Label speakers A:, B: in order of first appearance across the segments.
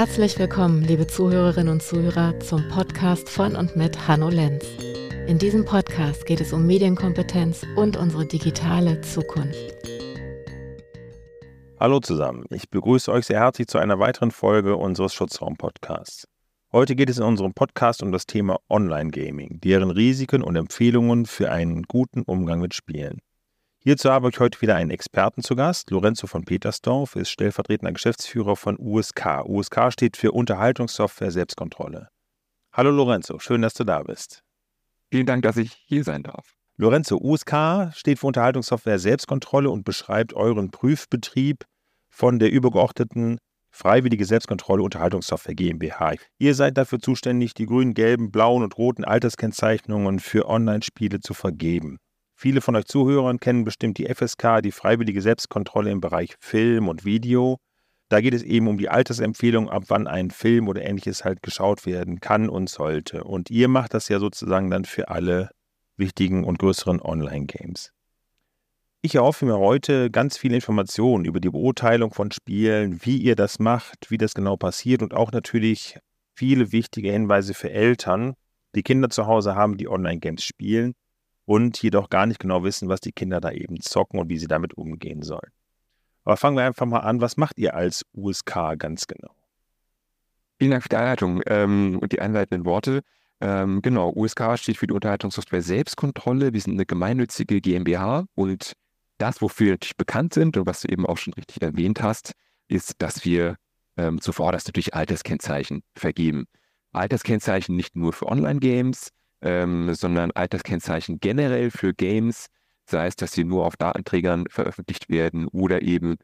A: Herzlich willkommen, liebe Zuhörerinnen und Zuhörer, zum Podcast von und mit Hanno Lenz. In diesem Podcast geht es um Medienkompetenz und unsere digitale Zukunft.
B: Hallo zusammen, ich begrüße euch sehr herzlich zu einer weiteren Folge unseres Schutzraum-Podcasts. Heute geht es in unserem Podcast um das Thema Online-Gaming, deren Risiken und Empfehlungen für einen guten Umgang mit Spielen. Hierzu habe ich heute wieder einen Experten zu Gast. Lorenzo von Petersdorf ist stellvertretender Geschäftsführer von USK. USK steht für Unterhaltungssoftware Selbstkontrolle. Hallo Lorenzo, schön, dass du da bist.
C: Vielen Dank, dass ich hier sein darf.
B: Lorenzo, USK steht für Unterhaltungssoftware Selbstkontrolle und beschreibt euren Prüfbetrieb von der übergeordneten Freiwillige Selbstkontrolle Unterhaltungssoftware GmbH. Ihr seid dafür zuständig, die grünen, gelben, blauen und roten Alterskennzeichnungen für Online-Spiele zu vergeben. Viele von euch Zuhörern kennen bestimmt die FSK, die freiwillige Selbstkontrolle im Bereich Film und Video. Da geht es eben um die Altersempfehlung, ab wann ein Film oder ähnliches halt geschaut werden kann und sollte. Und ihr macht das ja sozusagen dann für alle wichtigen und größeren Online-Games. Ich erhoffe mir heute ganz viele Informationen über die Beurteilung von Spielen, wie ihr das macht, wie das genau passiert und auch natürlich viele wichtige Hinweise für Eltern, die Kinder zu Hause haben, die Online-Games spielen und jedoch gar nicht genau wissen, was die Kinder da eben zocken und wie sie damit umgehen sollen. Aber fangen wir einfach mal an. Was macht ihr als USK ganz genau?
C: Vielen Dank für die Einleitung ähm, und die einleitenden Worte. Ähm, genau, USK steht für die Unterhaltungssoftware Selbstkontrolle. Wir sind eine gemeinnützige GmbH und das, wofür wir natürlich bekannt sind und was du eben auch schon richtig erwähnt hast, ist, dass wir ähm, zuvorderst natürlich Alterskennzeichen vergeben. Alterskennzeichen nicht nur für Online-Games, ähm, sondern Alterskennzeichen generell für Games, sei es, dass sie nur auf Datenträgern veröffentlicht werden oder eben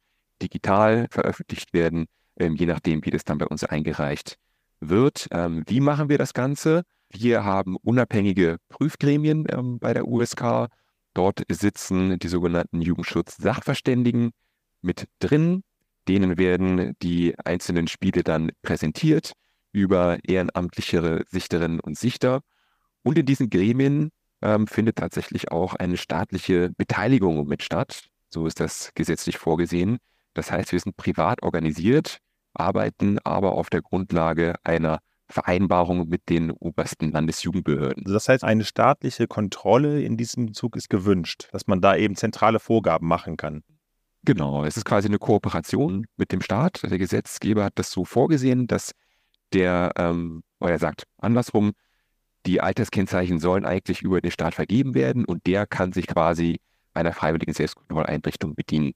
C: digital veröffentlicht werden, ähm, je nachdem, wie das dann bei uns eingereicht wird. Ähm, wie machen wir das Ganze? Wir haben unabhängige Prüfgremien ähm, bei der USK. Dort sitzen die sogenannten Jugendschutz-Sachverständigen mit drin. Denen werden die einzelnen Spiele dann präsentiert über ehrenamtlichere Sichterinnen und Sichter. Und in diesen Gremien ähm, findet tatsächlich auch eine staatliche Beteiligung mit statt. So ist das gesetzlich vorgesehen. Das heißt, wir sind privat organisiert, arbeiten aber auf der Grundlage einer Vereinbarung mit den obersten Landesjugendbehörden.
B: Also das heißt, eine staatliche Kontrolle in diesem Zug ist gewünscht, dass man da eben zentrale Vorgaben machen kann.
C: Genau, es ist quasi eine Kooperation mit dem Staat. Der Gesetzgeber hat das so vorgesehen, dass der, ähm, oder er sagt andersrum, die Alterskennzeichen sollen eigentlich über den Staat vergeben werden und der kann sich quasi einer freiwilligen Selbstkontrolleinrichtung bedienen.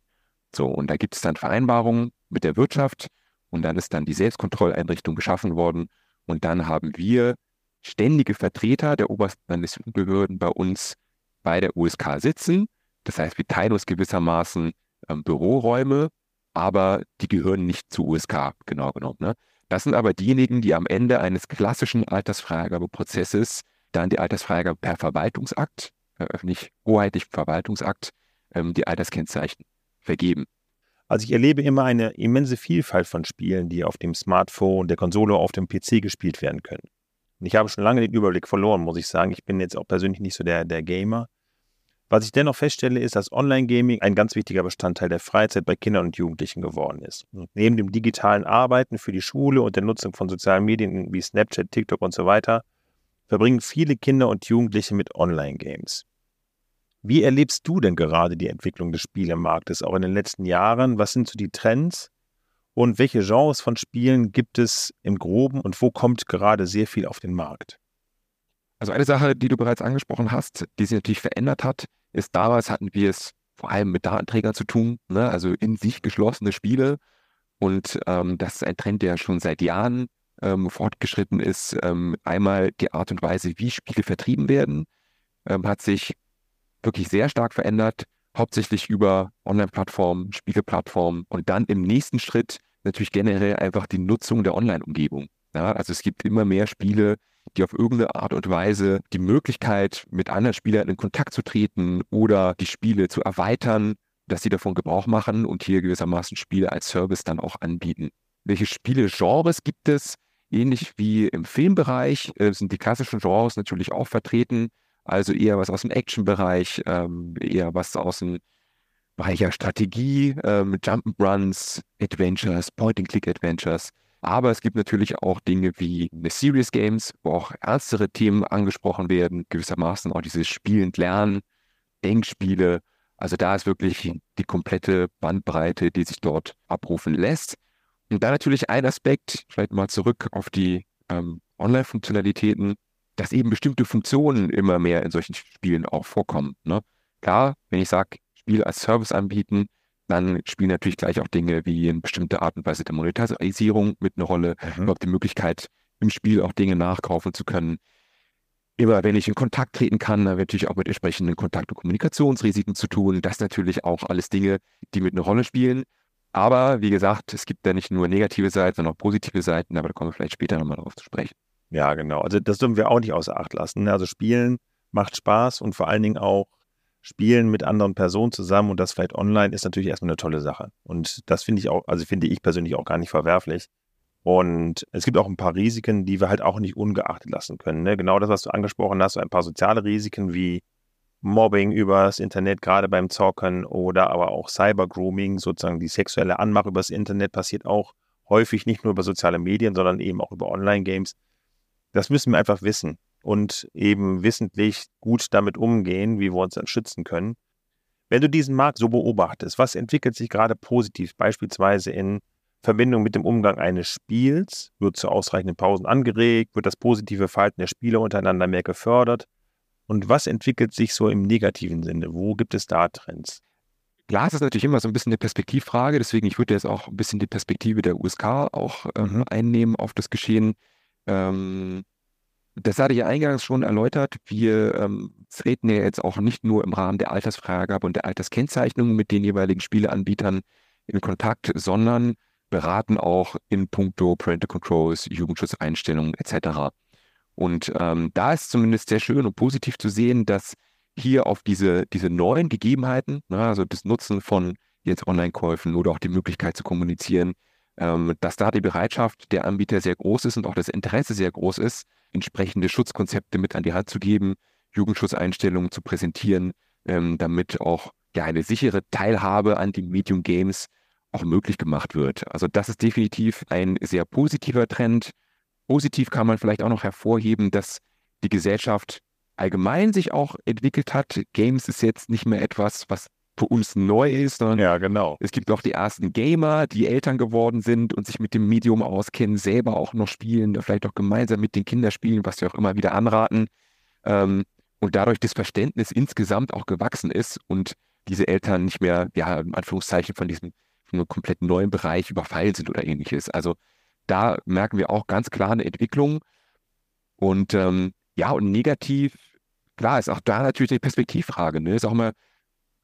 C: So, und da gibt es dann Vereinbarungen mit der Wirtschaft und dann ist dann die Selbstkontrolleinrichtung geschaffen worden und dann haben wir ständige Vertreter der obersten Landesbehörden bei uns bei der USK sitzen. Das heißt, wir teilen uns gewissermaßen ähm, Büroräume, aber die gehören nicht zur USK, genau genommen. Ne? Das sind aber diejenigen, die am Ende eines klassischen Altersfreigabeprozesses dann die Altersfreigabe per Verwaltungsakt, öffentlich hoheitlichen Verwaltungsakt, ähm, die Alterskennzeichen vergeben.
B: Also ich erlebe immer eine immense Vielfalt von Spielen, die auf dem Smartphone, der Konsole, auf dem PC gespielt werden können. Und ich habe schon lange den Überblick verloren, muss ich sagen. Ich bin jetzt auch persönlich nicht so der, der Gamer. Was ich dennoch feststelle, ist, dass Online-Gaming ein ganz wichtiger Bestandteil der Freizeit bei Kindern und Jugendlichen geworden ist. neben dem digitalen Arbeiten für die Schule und der Nutzung von sozialen Medien wie Snapchat, TikTok und so weiter, verbringen viele Kinder und Jugendliche mit Online-Games. Wie erlebst du denn gerade die Entwicklung des Spielemarktes auch in den letzten Jahren? Was sind so die Trends? Und welche Genres von Spielen gibt es im Groben und wo kommt gerade sehr viel auf den Markt?
C: Also eine Sache, die du bereits angesprochen hast, die sich natürlich verändert hat, ist damals hatten wir es vor allem mit Datenträgern zu tun, ne? also in sich geschlossene Spiele. Und ähm, das ist ein Trend, der schon seit Jahren ähm, fortgeschritten ist. Ähm, einmal die Art und Weise, wie Spiele vertrieben werden, ähm, hat sich wirklich sehr stark verändert, hauptsächlich über Online-Plattformen, Spieleplattformen und dann im nächsten Schritt natürlich generell einfach die Nutzung der Online-Umgebung. Ja, also es gibt immer mehr Spiele, die auf irgendeine Art und Weise die Möglichkeit, mit anderen Spielern in Kontakt zu treten oder die Spiele zu erweitern, dass sie davon Gebrauch machen und hier gewissermaßen Spiele als Service dann auch anbieten. Welche Spiele-Genres gibt es? Ähnlich wie im Filmbereich äh, sind die klassischen Genres natürlich auch vertreten. Also eher was aus dem Action-Bereich, ähm, eher was aus dem Bereich ja Strategie, ähm, Jump'n'Runs, Adventures, Point-and-Click-Adventures. Aber es gibt natürlich auch Dinge wie Serious Games, wo auch ernstere Themen angesprochen werden, gewissermaßen auch dieses Spielend Lernen, Denkspiele. Also da ist wirklich die komplette Bandbreite, die sich dort abrufen lässt. Und da natürlich ein Aspekt, vielleicht mal zurück auf die ähm, Online-Funktionalitäten, dass eben bestimmte Funktionen immer mehr in solchen Spielen auch vorkommen. Ne? Klar, wenn ich sage, Spiel als Service anbieten, dann spielen natürlich gleich auch Dinge wie eine bestimmte Art und Weise der Monetarisierung mit einer Rolle, mhm. überhaupt die Möglichkeit, im Spiel auch Dinge nachkaufen zu können. Immer wenn ich in Kontakt treten kann, dann natürlich auch mit entsprechenden Kontakt- und Kommunikationsrisiken zu tun. Das natürlich auch alles Dinge, die mit einer Rolle spielen. Aber wie gesagt, es gibt da nicht nur negative Seiten, sondern auch positive Seiten, aber da kommen wir vielleicht später nochmal drauf zu sprechen.
B: Ja, genau. Also das dürfen wir auch nicht außer Acht lassen. Also Spielen macht Spaß und vor allen Dingen auch Spielen mit anderen Personen zusammen und das vielleicht online ist natürlich erstmal eine tolle Sache. Und das finde ich auch, also finde ich persönlich auch gar nicht verwerflich. Und es gibt auch ein paar Risiken, die wir halt auch nicht ungeachtet lassen können. Ne? Genau das, was du angesprochen hast, so ein paar soziale Risiken wie Mobbing übers Internet, gerade beim Zocken oder aber auch Cybergrooming, sozusagen die sexuelle Anmache übers Internet passiert auch häufig nicht nur über soziale Medien, sondern eben auch über Online-Games. Das müssen wir einfach wissen und eben wissentlich gut damit umgehen, wie wir uns dann schützen können. Wenn du diesen Markt so beobachtest, was entwickelt sich gerade positiv, beispielsweise in Verbindung mit dem Umgang eines Spiels? Wird zu ausreichenden Pausen angeregt? Wird das positive Verhalten der Spieler untereinander mehr gefördert? Und was entwickelt sich so im negativen Sinne? Wo gibt es da Trends?
C: Klar, es ist natürlich immer so ein bisschen eine Perspektivfrage, deswegen ich würde jetzt auch ein bisschen die Perspektive der USK auch ähm, mhm. einnehmen auf das Geschehen. Ähm, das hatte ich ja eingangs schon erläutert. Wir ähm, treten ja jetzt auch nicht nur im Rahmen der Altersfreigabe und der Alterskennzeichnung mit den jeweiligen Spieleanbietern in Kontakt, sondern beraten auch in puncto Parental Controls, Jugendschutzeinstellungen etc. Und ähm, da ist zumindest sehr schön und positiv zu sehen, dass hier auf diese, diese neuen Gegebenheiten, ne, also das Nutzen von jetzt Online-Käufen oder auch die Möglichkeit zu kommunizieren, ähm, dass da die Bereitschaft der Anbieter sehr groß ist und auch das Interesse sehr groß ist, entsprechende Schutzkonzepte mit an die Hand zu geben, Jugendschutzeinstellungen zu präsentieren, ähm, damit auch ja, eine sichere Teilhabe an den Medium Games auch möglich gemacht wird. Also das ist definitiv ein sehr positiver Trend. Positiv kann man vielleicht auch noch hervorheben, dass die Gesellschaft allgemein sich auch entwickelt hat. Games ist jetzt nicht mehr etwas, was für uns neu ist, sondern
B: ja, genau.
C: es gibt auch die ersten Gamer, die Eltern geworden sind und sich mit dem Medium auskennen, selber auch noch spielen, vielleicht auch gemeinsam mit den Kindern spielen, was wir auch immer wieder anraten. Ähm, und dadurch das Verständnis insgesamt auch gewachsen ist und diese Eltern nicht mehr, ja, in Anführungszeichen von diesem von einem komplett neuen Bereich überfallen sind oder ähnliches. Also da merken wir auch ganz klar eine Entwicklung. Und ähm, ja, und negativ, klar, ist auch da natürlich die Perspektivfrage. Ne? Ist auch mal,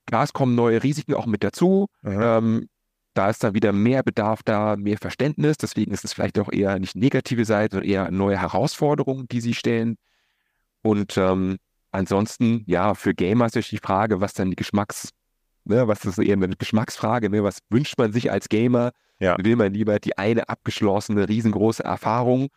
C: klar, es kommen neue Risiken auch mit dazu. Ähm, da ist dann wieder mehr Bedarf da, mehr Verständnis. Deswegen ist es vielleicht auch eher nicht negative Seite, sondern eher neue Herausforderungen, die sie stellen. Und ähm, ansonsten, ja, für Gamer ist natürlich die Frage, was dann die Geschmacks, ne, was ist eher eine Geschmacksfrage, ne, was wünscht man sich als Gamer? Ja. Will man lieber die eine abgeschlossene, riesengroße Erfahrung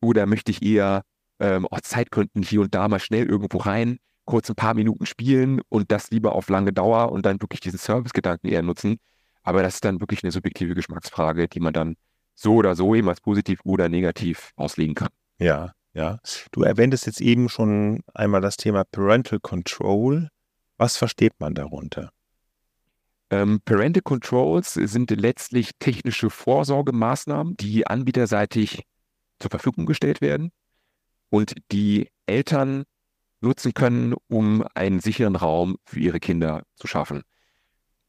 C: oder möchte ich eher ähm, aus Zeitgründen hier und da mal schnell irgendwo rein, kurz ein paar Minuten spielen und das lieber auf lange Dauer und dann wirklich diesen Service-Gedanken eher nutzen. Aber das ist dann wirklich eine subjektive Geschmacksfrage, die man dann so oder so eben als positiv oder negativ auslegen kann.
B: Ja, ja. Du erwähntest jetzt eben schon einmal das Thema Parental Control. Was versteht man darunter?
C: Ähm, Parental Controls sind letztlich technische Vorsorgemaßnahmen, die anbieterseitig zur Verfügung gestellt werden und die Eltern nutzen können, um einen sicheren Raum für ihre Kinder zu schaffen.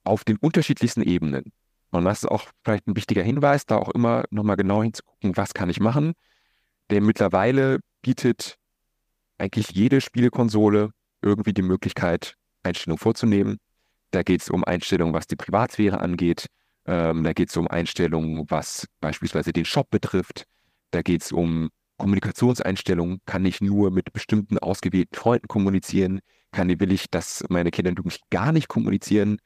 C: Auf den unterschiedlichsten Ebenen. Und das ist auch vielleicht ein wichtiger Hinweis, da auch immer nochmal genau hinzugucken, was kann ich machen. Denn mittlerweile bietet eigentlich jede Spielekonsole irgendwie die Möglichkeit, Einstellungen vorzunehmen, da geht es um Einstellungen, was die Privatsphäre angeht. Ähm, da geht es um Einstellungen, was beispielsweise den Shop betrifft. Da geht es um Kommunikationseinstellungen. Kann ich nur mit bestimmten ausgewählten Freunden kommunizieren? Kann, will ich, dass meine Kinder gar nicht kommunizieren?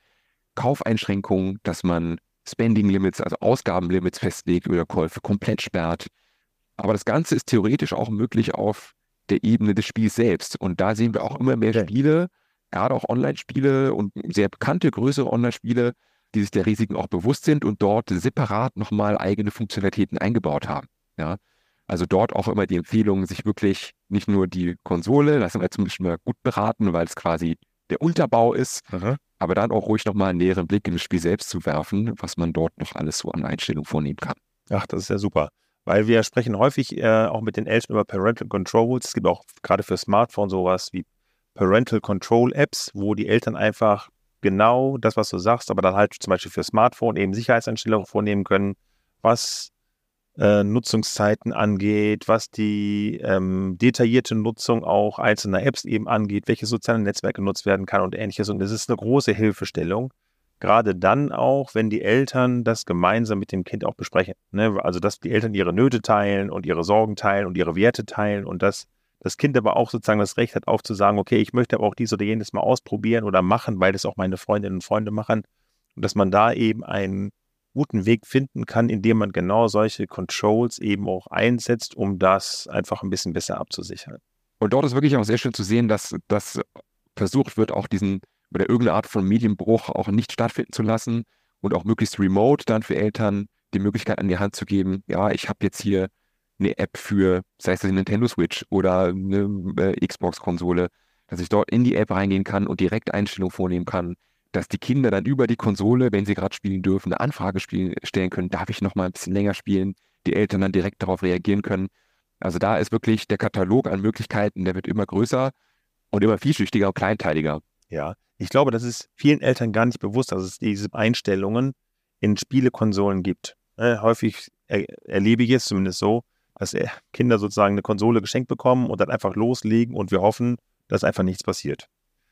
C: Kaufeinschränkungen, dass man Spending Limits, also Ausgabenlimits festlegt oder Käufe komplett sperrt. Aber das Ganze ist theoretisch auch möglich auf der Ebene des Spiels selbst. Und da sehen wir auch immer mehr Spiele, gerade auch Online-Spiele und sehr bekannte, größere Online-Spiele, die sich der Risiken auch bewusst sind und dort separat nochmal eigene Funktionalitäten eingebaut haben. Ja. Also dort auch immer die Empfehlung, sich wirklich nicht nur die Konsole, das sind wir zumindest mal gut beraten, weil es quasi der Unterbau ist, mhm. aber dann auch ruhig nochmal einen näheren Blick in das Spiel selbst zu werfen, was man dort noch alles so an Einstellungen vornehmen kann.
B: Ach, das ist ja super. Weil wir sprechen häufig äh, auch mit den Eltern über Parental Controls. Es gibt auch gerade für Smartphone sowas wie Parental Control Apps, wo die Eltern einfach genau das, was du sagst, aber dann halt zum Beispiel für Smartphone eben Sicherheitseinstellungen vornehmen können, was äh, Nutzungszeiten angeht, was die ähm, detaillierte Nutzung auch einzelner Apps eben angeht, welche sozialen Netzwerke genutzt werden kann und ähnliches. Und das ist eine große Hilfestellung. Gerade dann auch, wenn die Eltern das gemeinsam mit dem Kind auch besprechen. Ne? Also, dass die Eltern ihre Nöte teilen und ihre Sorgen teilen und ihre Werte teilen und dass das Kind aber auch sozusagen das Recht hat, auch zu sagen, okay, ich möchte aber auch dies oder jenes mal ausprobieren oder machen, weil das auch meine Freundinnen und Freunde machen. Und dass man da eben einen guten Weg finden kann, indem man genau solche Controls eben auch einsetzt, um das einfach ein bisschen besser abzusichern.
C: Und dort ist wirklich auch sehr schön zu sehen, dass das versucht wird, auch diesen oder irgendeine Art von Medienbruch auch nicht stattfinden zu lassen und auch möglichst remote dann für Eltern die Möglichkeit an die Hand zu geben, ja, ich habe jetzt hier eine App für, sei es die Nintendo Switch oder eine äh, Xbox-Konsole, dass ich dort in die App reingehen kann und direkt Einstellungen vornehmen kann, dass die Kinder dann über die Konsole, wenn sie gerade spielen dürfen, eine Anfrage spielen, stellen können, darf ich noch mal ein bisschen länger spielen, die Eltern dann direkt darauf reagieren können. Also da ist wirklich der Katalog an Möglichkeiten, der wird immer größer und immer vielschichtiger und kleinteiliger.
B: Ja, ich glaube, das ist vielen Eltern gar nicht bewusst, dass es diese Einstellungen in Spielekonsolen gibt. Äh, häufig er, erlebe ich es zumindest so, dass Kinder sozusagen eine Konsole geschenkt bekommen und dann einfach loslegen und wir hoffen, dass einfach nichts passiert.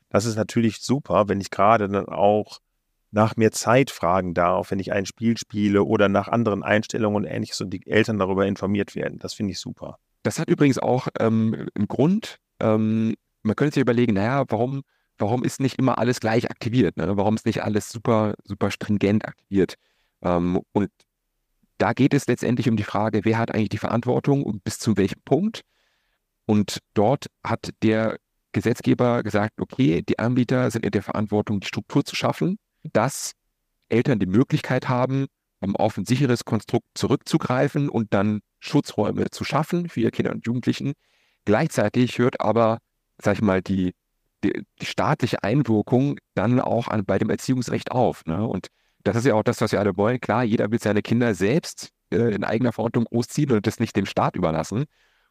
B: Das ist natürlich super, wenn ich gerade dann auch nach mehr Zeit fragen darf, wenn ich ein Spiel spiele oder nach anderen Einstellungen und ähnliches und die Eltern darüber informiert werden. Das finde ich super.
C: Das hat übrigens auch ähm, einen Grund. Ähm, man könnte sich überlegen, naja, warum, warum ist nicht immer alles gleich aktiviert? Ne? Warum ist nicht alles super, super stringent aktiviert? Ähm, und da geht es letztendlich um die Frage, wer hat eigentlich die Verantwortung und bis zu welchem Punkt? Und dort hat der Gesetzgeber gesagt, okay, die Anbieter sind in der Verantwortung, die Struktur zu schaffen, dass Eltern die Möglichkeit haben, auf ein sicheres Konstrukt zurückzugreifen und dann Schutzräume zu schaffen für ihre Kinder und Jugendlichen. Gleichzeitig hört aber, sag ich mal, die, die, die staatliche Einwirkung dann auch an, bei dem Erziehungsrecht auf. Ne? Und das ist ja auch das, was wir alle wollen. Klar, jeder will seine Kinder selbst äh, in eigener Verantwortung großziehen und das nicht dem Staat überlassen.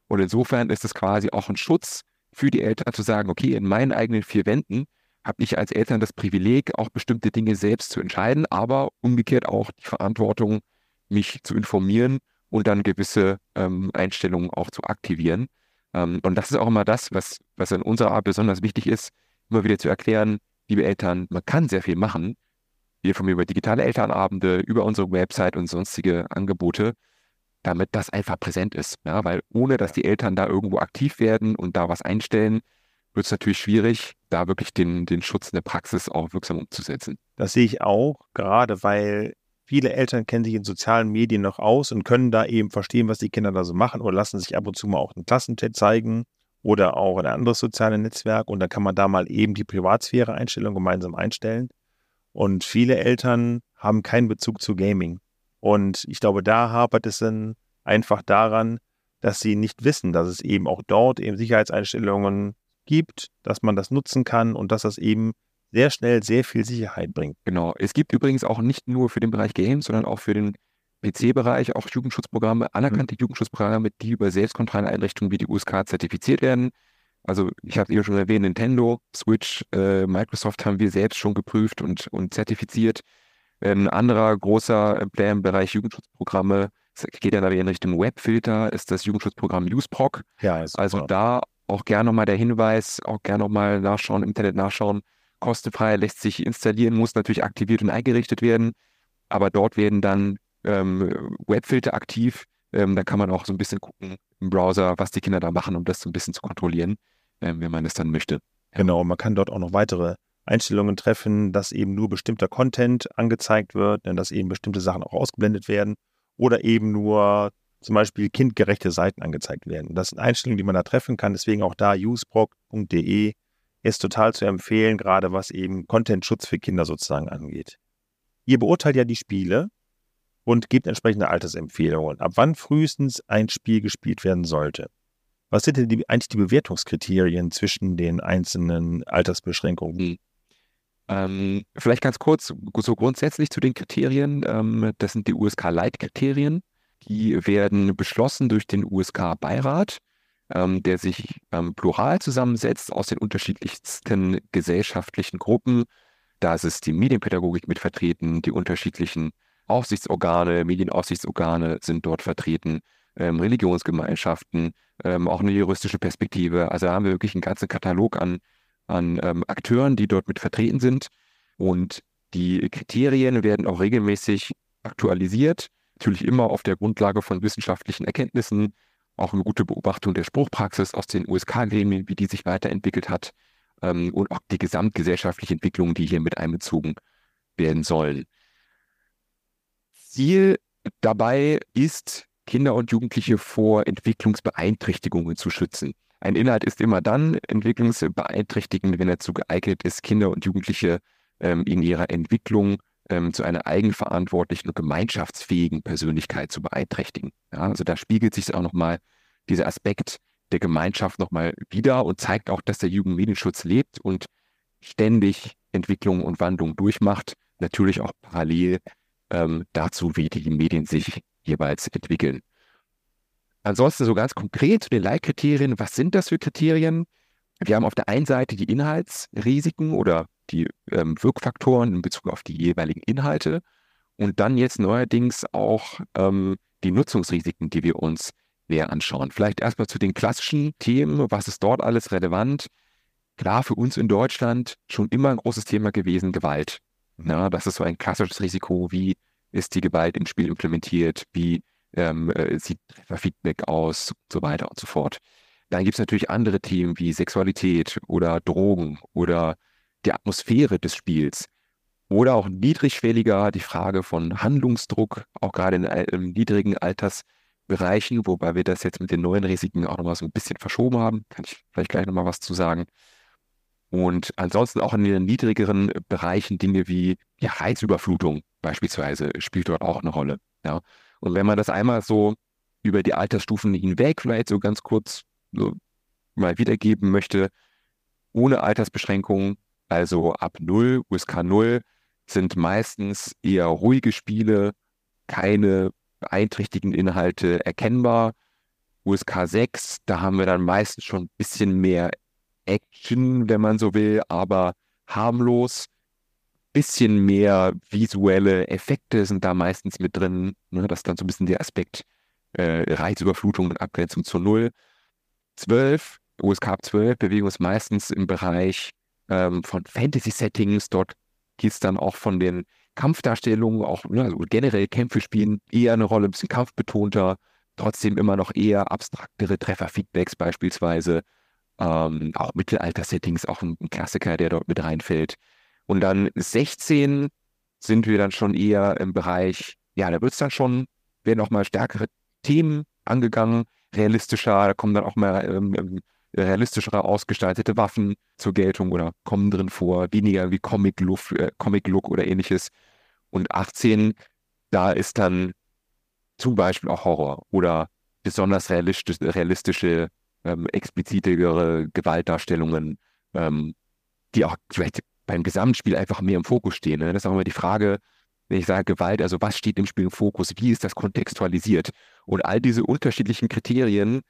C: Und insofern ist es quasi auch ein Schutz für die Eltern zu sagen, okay, in meinen eigenen vier Wänden habe ich als Eltern das Privileg, auch bestimmte Dinge selbst zu entscheiden, aber umgekehrt auch die Verantwortung, mich zu informieren und dann gewisse ähm, Einstellungen auch zu aktivieren. Ähm, und das ist auch immer das, was, was in unserer Art besonders wichtig ist, immer wieder zu erklären, liebe Eltern, man kann sehr viel machen. Wir informieren über digitale Elternabende, über unsere Website und sonstige Angebote damit das einfach präsent ist. Ja, weil ohne, dass die Eltern da irgendwo aktiv werden und da was einstellen, wird es natürlich schwierig, da wirklich den, den Schutz in der Praxis auch wirksam umzusetzen.
B: Das sehe ich auch, gerade weil viele Eltern kennen sich in sozialen Medien noch aus und können da eben verstehen, was die Kinder da so machen oder lassen sich ab und zu mal auch einen Klassenchat zeigen oder auch ein anderes soziales Netzwerk und dann kann man da mal eben die Privatsphäre-Einstellung gemeinsam einstellen. Und viele Eltern haben keinen Bezug zu Gaming. Und ich glaube, da hapert es dann einfach daran, dass sie nicht wissen, dass es eben auch dort eben Sicherheitseinstellungen gibt, dass man das nutzen kann und dass das eben sehr schnell sehr viel Sicherheit bringt.
C: Genau. Es gibt übrigens auch nicht nur für den Bereich Games, sondern auch für den PC-Bereich auch Jugendschutzprogramme, anerkannte mhm. Jugendschutzprogramme, die über Selbstkontrolleinrichtungen wie die USK zertifiziert werden. Also ich habe eben schon erwähnt, Nintendo, Switch, äh, Microsoft haben wir selbst schon geprüft und, und zertifiziert. Ein anderer großer Player im Bereich Jugendschutzprogramme, es geht ja da in Richtung Webfilter, ist das Jugendschutzprogramm UseProc. Ja, also da auch gerne nochmal der Hinweis, auch gerne nochmal nachschauen, im Internet nachschauen. Kostenfrei lässt sich installieren, muss natürlich aktiviert und eingerichtet werden. Aber dort werden dann ähm, Webfilter aktiv. Ähm, da kann man auch so ein bisschen gucken im Browser, was die Kinder da machen, um das so ein bisschen zu kontrollieren, ähm, wenn man es dann möchte.
B: Genau, man kann dort auch noch weitere Einstellungen treffen, dass eben nur bestimmter Content angezeigt wird, ne, dass eben bestimmte Sachen auch ausgeblendet werden oder eben nur zum Beispiel kindgerechte Seiten angezeigt werden. Das sind Einstellungen, die man da treffen kann. Deswegen auch da useproc.de ist total zu empfehlen, gerade was eben Content-Schutz für Kinder sozusagen angeht. Ihr beurteilt ja die Spiele und gebt entsprechende Altersempfehlungen, ab wann frühestens ein Spiel gespielt werden sollte. Was sind denn die, eigentlich die Bewertungskriterien zwischen den einzelnen Altersbeschränkungen? Hm.
C: Ähm, vielleicht ganz kurz, so grundsätzlich zu den Kriterien. Ähm, das sind die USK-Leitkriterien. Die werden beschlossen durch den USK-Beirat, ähm, der sich ähm, plural zusammensetzt aus den unterschiedlichsten gesellschaftlichen Gruppen. Da ist die Medienpädagogik mit vertreten, die unterschiedlichen Aufsichtsorgane, Medienaufsichtsorgane sind dort vertreten, ähm, Religionsgemeinschaften, ähm, auch eine juristische Perspektive. Also da haben wir wirklich einen ganzen Katalog an, an ähm, Akteuren, die dort mit vertreten sind. Und die Kriterien werden auch regelmäßig aktualisiert, natürlich immer auf der Grundlage von wissenschaftlichen Erkenntnissen, auch eine gute Beobachtung der Spruchpraxis aus den USK-Gremien, wie die sich weiterentwickelt hat ähm, und auch die gesamtgesellschaftliche Entwicklung, die hier mit einbezogen werden sollen. Ziel dabei ist, Kinder und Jugendliche vor Entwicklungsbeeinträchtigungen zu schützen. Ein Inhalt ist immer dann entwicklungsbeeinträchtigend, wenn er zu geeignet ist, Kinder und Jugendliche ähm, in ihrer Entwicklung ähm, zu einer eigenverantwortlichen und gemeinschaftsfähigen Persönlichkeit zu beeinträchtigen. Ja, also da spiegelt sich auch nochmal dieser Aspekt der Gemeinschaft nochmal wieder und zeigt auch, dass der Jugendmedienschutz lebt und ständig Entwicklung und Wandlung durchmacht, natürlich auch parallel ähm, dazu, wie die Medien sich jeweils entwickeln. Ansonsten so ganz konkret zu den Leitkriterien. Was sind das für Kriterien? Wir haben auf der einen Seite die Inhaltsrisiken oder die ähm, Wirkfaktoren in Bezug auf die jeweiligen Inhalte und dann jetzt neuerdings auch ähm, die Nutzungsrisiken, die wir uns näher anschauen. Vielleicht erstmal zu den klassischen Themen. Was ist dort alles relevant? Klar, für uns in Deutschland schon immer ein großes Thema gewesen, Gewalt. Ja, das ist so ein klassisches Risiko. Wie ist die Gewalt im Spiel implementiert? Wie ähm, äh, sieht Feedback aus? Und so weiter und so fort. Dann gibt es natürlich andere Themen wie Sexualität oder Drogen oder die Atmosphäre des Spiels. Oder auch niedrigschwelliger die Frage von Handlungsdruck, auch gerade in, in niedrigen Altersbereichen, wobei wir das jetzt mit den neuen Risiken auch nochmal so ein bisschen verschoben haben. Kann ich vielleicht gleich nochmal was zu sagen. Und ansonsten auch in den niedrigeren Bereichen Dinge wie ja, Reizüberflutung beispielsweise spielt dort auch eine Rolle. Ja. Und wenn man das einmal so über die Altersstufen hinweg vielleicht so ganz kurz so mal wiedergeben möchte, ohne Altersbeschränkungen, also ab 0, USK 0, sind meistens eher ruhige Spiele, keine beeinträchtigenden Inhalte erkennbar. USK 6, da haben wir dann meistens schon ein bisschen mehr Action, wenn man so will, aber harmlos. Bisschen mehr visuelle Effekte sind da meistens mit drin. Ne? Das ist dann so ein bisschen der Aspekt äh, Reizüberflutung und Abgrenzung zur Null. 12, USK 12 bewegen uns meistens im Bereich ähm, von Fantasy-Settings. Dort geht es dann auch von den Kampfdarstellungen, auch ne, also generell Kämpfe spielen eher eine Rolle, ein bisschen kampfbetonter, trotzdem immer noch eher abstraktere Trefferfeedbacks beispielsweise. Ähm, auch Mittelalter-Settings, auch ein Klassiker, der dort mit reinfällt. Und dann 16 sind wir dann schon eher im Bereich, ja, da wird es dann schon, werden auch mal stärkere Themen angegangen, realistischer, da kommen dann auch mal ähm, ähm realistischere ausgestaltete Waffen zur Geltung oder kommen drin vor, weniger wie Comic-Look äh, Comic oder ähnliches. Und 18, da ist dann zum Beispiel auch Horror oder besonders realistisch, realistische ähm, explizitere Gewaltdarstellungen, ähm, die auch vielleicht beim Gesamtspiel einfach mehr im Fokus stehen. Ne? Das ist auch immer die Frage, wenn ich sage Gewalt, also was steht im Spiel im Fokus, wie ist das kontextualisiert? Und all diese unterschiedlichen Kriterien,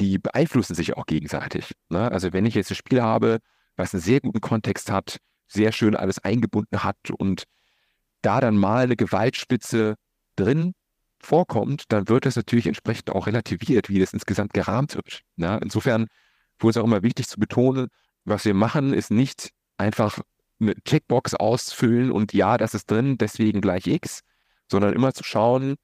C: die beeinflussen sich auch gegenseitig. Ne? Also wenn ich jetzt ein Spiel habe, was einen sehr guten Kontext hat, sehr schön alles eingebunden hat und da dann mal eine Gewaltspitze drin vorkommt, dann wird das natürlich entsprechend auch relativiert, wie das insgesamt gerahmt wird. Ja, insofern wurde es auch immer wichtig zu betonen, was wir machen, ist nicht einfach eine Checkbox ausfüllen und ja, das ist drin, deswegen gleich X, sondern immer zu schauen,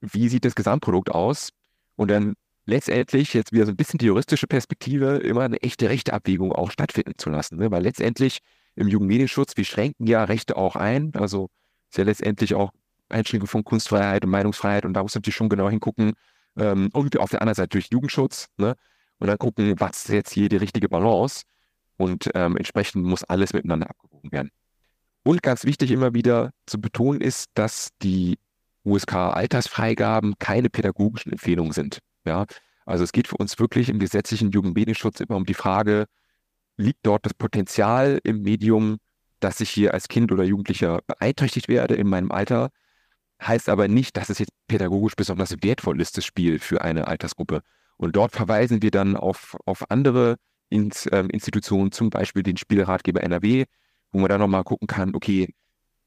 C: wie sieht das Gesamtprodukt aus und dann letztendlich jetzt wieder so ein bisschen die juristische Perspektive immer eine echte Rechteabwägung auch stattfinden zu lassen. Ne? Weil letztendlich im Jugendmedienschutz, wir schränken ja Rechte auch ein, also ist ja letztendlich auch Einschränkung von Kunstfreiheit und Meinungsfreiheit und da muss man natürlich schon genau hingucken. Ähm, und auf der anderen Seite durch Jugendschutz, ne? Und dann gucken, was ist jetzt hier die richtige Balance. Und ähm, entsprechend muss alles miteinander abgewogen werden. Und ganz wichtig immer wieder zu betonen ist, dass die USK-Altersfreigaben keine pädagogischen Empfehlungen sind. Ja, also es geht für uns wirklich im gesetzlichen Jugendmedienschutz immer um die Frage, liegt dort das Potenzial im Medium, dass ich hier als Kind oder Jugendlicher beeinträchtigt werde in meinem Alter? Heißt aber nicht, dass es jetzt pädagogisch besonders wertvoll ist, das Spiel für eine Altersgruppe. Und dort verweisen wir dann auf, auf andere Ins, ähm, Institutionen, zum Beispiel den Spielratgeber NRW, wo man dann nochmal gucken kann, okay,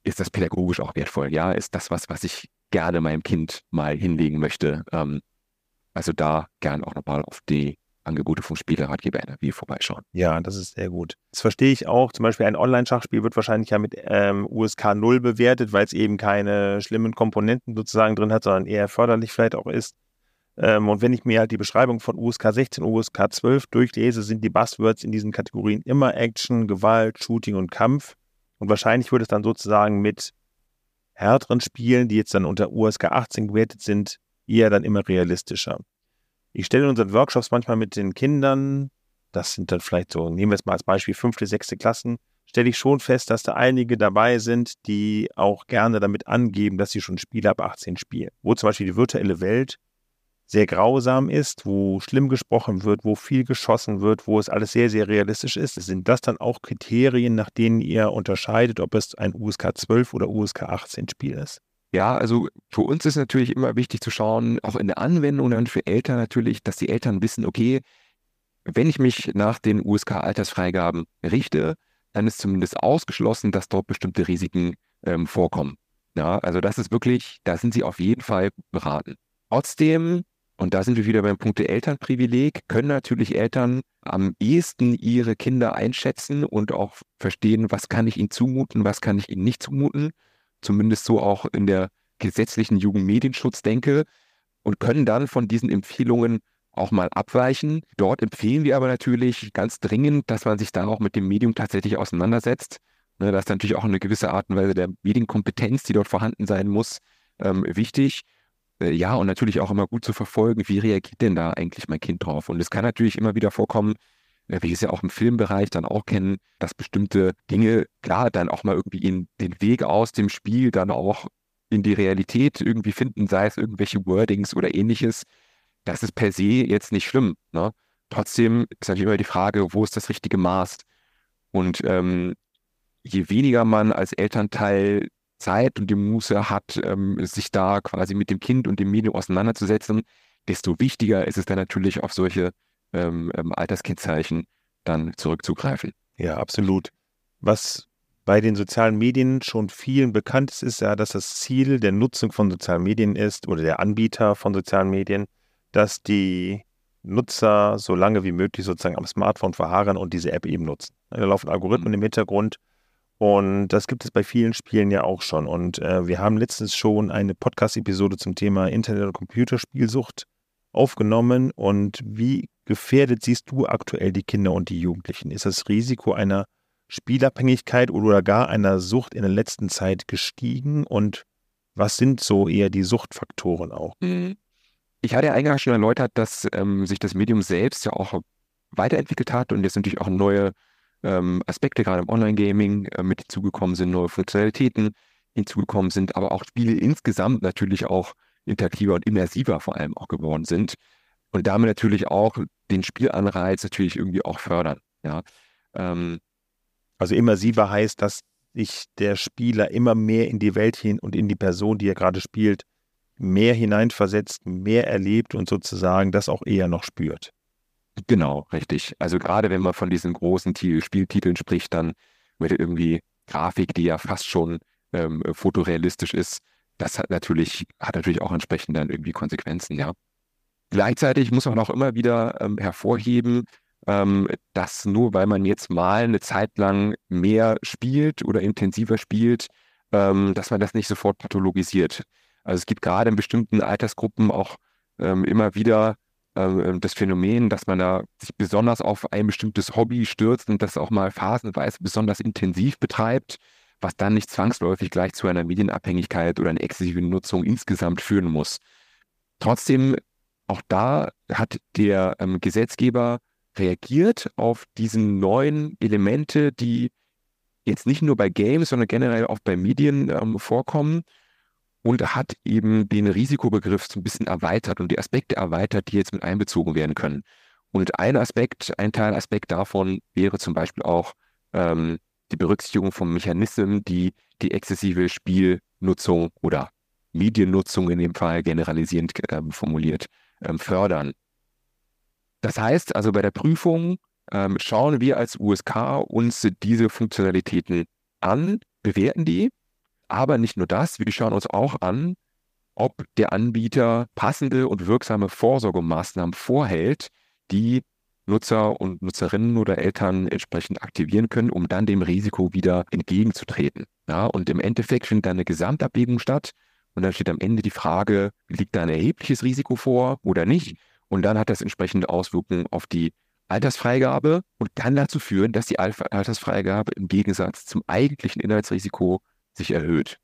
C: ist das pädagogisch auch wertvoll? Ja, ist das was, was ich gerne meinem Kind mal hinlegen möchte? Ähm, also da gern auch nochmal auf die Angebote vom Spieleratgeber NRW vorbeischauen.
B: Ja, das ist sehr gut. Das verstehe ich auch. Zum Beispiel ein Online-Schachspiel wird wahrscheinlich ja mit ähm, USK 0 bewertet, weil es eben keine schlimmen Komponenten sozusagen drin hat, sondern eher förderlich vielleicht auch ist. Ähm, und wenn ich mir halt die Beschreibung von USK 16, USK 12 durchlese, sind die Buzzwords in diesen Kategorien immer Action, Gewalt, Shooting und Kampf. Und wahrscheinlich würde es dann sozusagen mit härteren Spielen, die jetzt dann unter USK 18 gewertet sind, eher dann immer realistischer. Ich stelle in unseren Workshops manchmal mit den Kindern, das sind dann vielleicht so, nehmen wir es mal als Beispiel, fünfte, sechste Klassen, stelle ich schon fest, dass da einige dabei sind, die auch gerne damit angeben, dass sie schon Spiele ab 18 spielen. Wo zum Beispiel die virtuelle Welt sehr grausam ist, wo schlimm gesprochen wird, wo viel geschossen wird, wo es alles sehr, sehr realistisch ist. Sind das dann auch Kriterien, nach denen ihr unterscheidet, ob es ein USK 12 oder USK 18 Spiel ist?
C: Ja, also für uns ist natürlich immer wichtig zu schauen, auch in der Anwendung dann für Eltern natürlich, dass die Eltern wissen, okay, wenn ich mich nach den USK-Altersfreigaben richte, dann ist zumindest ausgeschlossen, dass dort bestimmte Risiken ähm, vorkommen. Ja, also das ist wirklich, da sind sie auf jeden Fall beraten. Trotzdem und da sind wir wieder beim Punkt Elternprivileg. Können natürlich Eltern am ehesten ihre Kinder einschätzen und auch verstehen, was kann ich ihnen zumuten, was kann ich ihnen nicht zumuten. Zumindest so auch in der gesetzlichen Jugendmedienschutz-Denke und können dann von diesen Empfehlungen auch mal abweichen. Dort empfehlen wir aber natürlich ganz dringend, dass man sich da auch mit dem Medium tatsächlich auseinandersetzt. Ne, das ist natürlich auch eine gewisse Art und Weise der Medienkompetenz, die dort vorhanden sein muss, ähm, wichtig. Äh, ja, und natürlich auch immer gut zu verfolgen, wie reagiert denn da eigentlich mein Kind drauf? Und es kann natürlich immer wieder vorkommen, äh, wie wir es ja auch im Filmbereich dann auch kennen, dass bestimmte Dinge, klar, dann auch mal irgendwie in den Weg aus dem Spiel dann auch in die Realität irgendwie finden, sei es irgendwelche Wordings oder ähnliches. Das ist per se jetzt nicht schlimm. Ne? Trotzdem ist natürlich immer die Frage, wo ist das richtige Maß? Und ähm, je weniger man als Elternteil Zeit und die Muße hat, ähm, sich da quasi mit dem Kind und dem Medium auseinanderzusetzen, desto wichtiger ist es dann natürlich auf solche ähm, ähm, Alterskennzeichen dann zurückzugreifen.
B: Ja, absolut. Was bei den sozialen Medien schon vielen bekannt ist, ist ja, dass das Ziel der Nutzung von sozialen Medien ist oder der Anbieter von sozialen Medien, dass die Nutzer so lange wie möglich sozusagen am Smartphone verharren und diese App eben nutzen. Da laufen Algorithmen mhm. im Hintergrund, und das gibt es bei vielen Spielen ja auch schon. Und äh, wir haben letztens schon eine Podcast-Episode zum Thema Internet- und Computerspielsucht aufgenommen. Und wie gefährdet siehst du aktuell die Kinder und die Jugendlichen? Ist das Risiko einer Spielabhängigkeit oder gar einer Sucht in der letzten Zeit gestiegen? Und was sind so eher die Suchtfaktoren auch?
C: Mhm. Ich hatte ja eingangs schon erläutert, dass ähm, sich das Medium selbst ja auch weiterentwickelt hat und jetzt natürlich auch neue ähm, Aspekte gerade im Online-Gaming äh, mit hinzugekommen sind, neue Funktionalitäten hinzugekommen sind, aber auch Spiele insgesamt natürlich auch interaktiver und immersiver vor allem auch geworden sind und damit natürlich auch den Spielanreiz natürlich irgendwie auch fördern. Ja. Ähm,
B: also immersiver heißt, dass sich der Spieler immer mehr in die Welt hin und in die Person, die er gerade spielt, mehr hineinversetzt, mehr erlebt und sozusagen das auch eher noch spürt.
C: Genau, richtig. Also gerade wenn man von diesen großen Spieltiteln spricht, dann mit irgendwie Grafik, die ja fast schon ähm, fotorealistisch ist, das hat natürlich, hat natürlich auch entsprechend dann irgendwie Konsequenzen, ja. Gleichzeitig muss man auch immer wieder ähm, hervorheben, ähm, dass nur weil man jetzt mal eine Zeit lang mehr spielt oder intensiver spielt, ähm, dass man das nicht sofort pathologisiert. Also es gibt gerade in bestimmten Altersgruppen auch ähm, immer wieder ähm, ähm, das Phänomen, dass man da sich besonders auf ein bestimmtes Hobby stürzt und das auch mal phasenweise besonders intensiv betreibt, was dann nicht zwangsläufig gleich zu einer Medienabhängigkeit oder einer exzessiven Nutzung insgesamt führen muss. Trotzdem, auch da hat der ähm, Gesetzgeber reagiert auf diese neuen Elemente, die jetzt nicht nur bei Games, sondern generell auch bei Medien ähm, vorkommen und hat eben den Risikobegriff so ein bisschen erweitert und die Aspekte erweitert, die jetzt mit einbezogen werden können. Und ein Aspekt, ein Teilaspekt davon wäre zum Beispiel auch ähm, die Berücksichtigung von Mechanismen, die die exzessive Spielnutzung oder Mediennutzung in dem Fall generalisierend äh, formuliert ähm, fördern. Das heißt also bei der Prüfung ähm, schauen wir als USK uns diese Funktionalitäten an, bewerten die, aber nicht nur das, wir schauen uns auch an, ob der Anbieter passende und wirksame Vorsorgemaßnahmen vorhält, die Nutzer und Nutzerinnen oder Eltern entsprechend aktivieren können, um dann dem Risiko wieder entgegenzutreten. Ja, und im Endeffekt findet dann eine Gesamtabwägung statt und dann steht am Ende die Frage, liegt da ein erhebliches Risiko vor oder nicht? Und dann hat das entsprechende Auswirkungen auf die Altersfreigabe und kann dazu führen, dass die Altersfreigabe im Gegensatz zum eigentlichen Inhaltsrisiko sich erhöht.